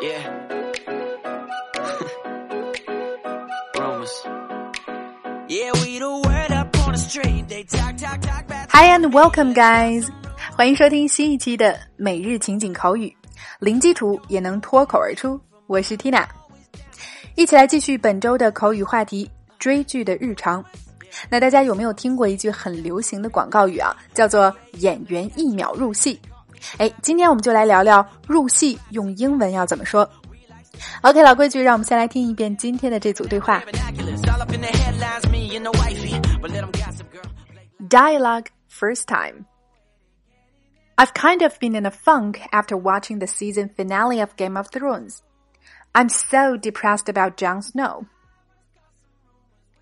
Yeah. Yeah, we the word up on the street. They talk, talk, talk. Hi and welcome, guys！欢迎收听新一期的每日情景口语，零基础也能脱口而出。我是 Tina，一起来继续本周的口语话题——追剧的日常。那大家有没有听过一句很流行的广告语啊？叫做“演员一秒入戏”。哎，今天我们就来聊聊入戏用英文要怎么说。OK，老规矩，让我们先来听一遍今天的这组对话。 Vernaculars all up in the headlines, me and the wifey. But let them gossip, girl. Dialogue first time. I've kind of been in a funk after watching the season finale of Game of Thrones. I'm so depressed about Jon Snow.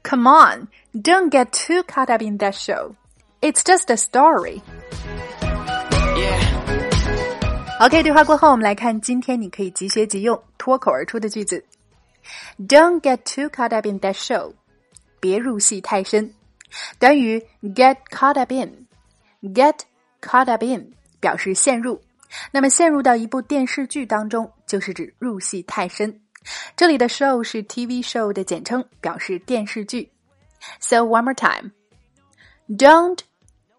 Come on, don't get too caught up in that show. It's just a story. Yeah. OK，对话过后，我们来看今天你可以即学即用、脱口而出的句子。Don't get too caught up in that show，别入戏太深。短语 get caught up in，get caught up in 表示陷入。那么陷入到一部电视剧当中，就是指入戏太深。这里的 show 是 TV show 的简称，表示电视剧。So one more time. Don't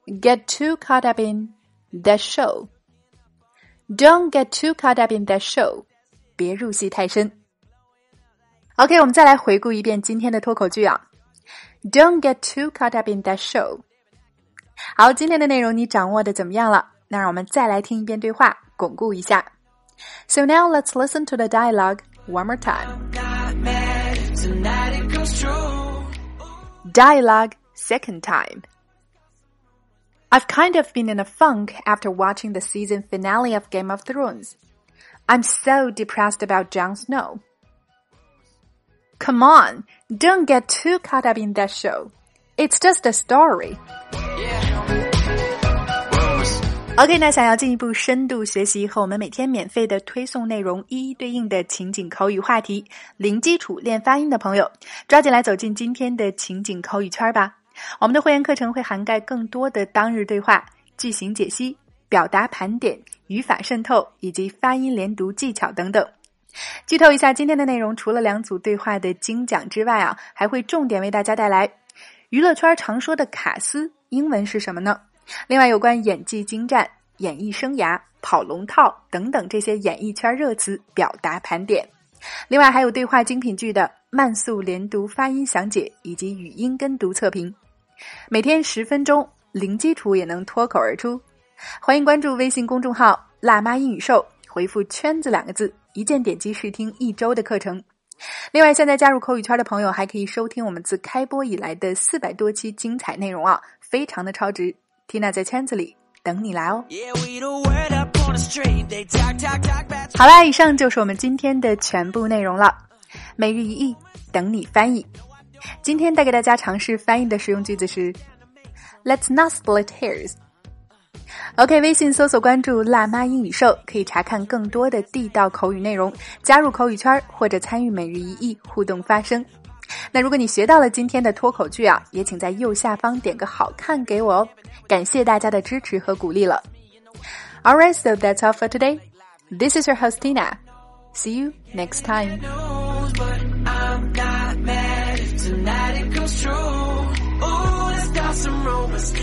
get too caught up in that show. Don't get too caught up in that show. 别入戏太深。OK，我们再来回顾一遍今天的脱口剧啊。Don't get too caught up in that show. 好，今天的内容你掌握的怎么样了？那让我们再来听一遍对话，巩固一下。So now let's listen to the dialogue one more time. Got mad. Tonight it comes true. Dialogue second time. I've kind of been in a funk after watching the season finale of Game of Thrones. I'm so depressed about Jon Snow. Come on, don't get too caught up in that show. It's just a story. Rumors. OK，那想要进一步深度学习和我们每天免费的推送内容一一对应的情景口语话题，零基础练发音的朋友，抓紧来走进今天的情景口语圈吧！ 我们的会员课程会涵盖更多的当日对话、句型解析、表达盘点、语法渗透以及发音连读技巧等等。剧透一下，今天的内容除了两组对话的精讲之外啊，还会重点为大家带来娱乐圈常说的卡斯英文是什么呢？另外，有关演技精湛、演艺生涯、跑龙套等等这些演艺圈热词表达盘点。另外，还有对话精品剧的慢速连读发音详解以及语音跟读测评。每天十分钟，零基础也能脱口而出。欢迎关注微信公众号“辣妈英语秀”，回复“圈子”两个字，一键点击试听一周的课程。另外，现在加入口语圈的朋友还可以收听我们自开播以来的四百多期精彩内容啊，非常的超值。Tina 在圈子里等你来哦。好啦，以上就是我们今天的全部内容了。每日一译，等你翻译。今天带给大家尝试翻译的实用句子是：Let's not split hairs。OK，微信搜索关注“辣妈英语秀”，可以查看更多的地道口语内容，加入口语圈或者参与每日一译互动发声。那如果你学到了今天的脱口剧啊，也请在右下方点个好看给我哦，感谢大家的支持和鼓励了。All right, so that's all for today. This is your host Tina. See you next time. Tonight it comes true. Ooh, let's got some rumors.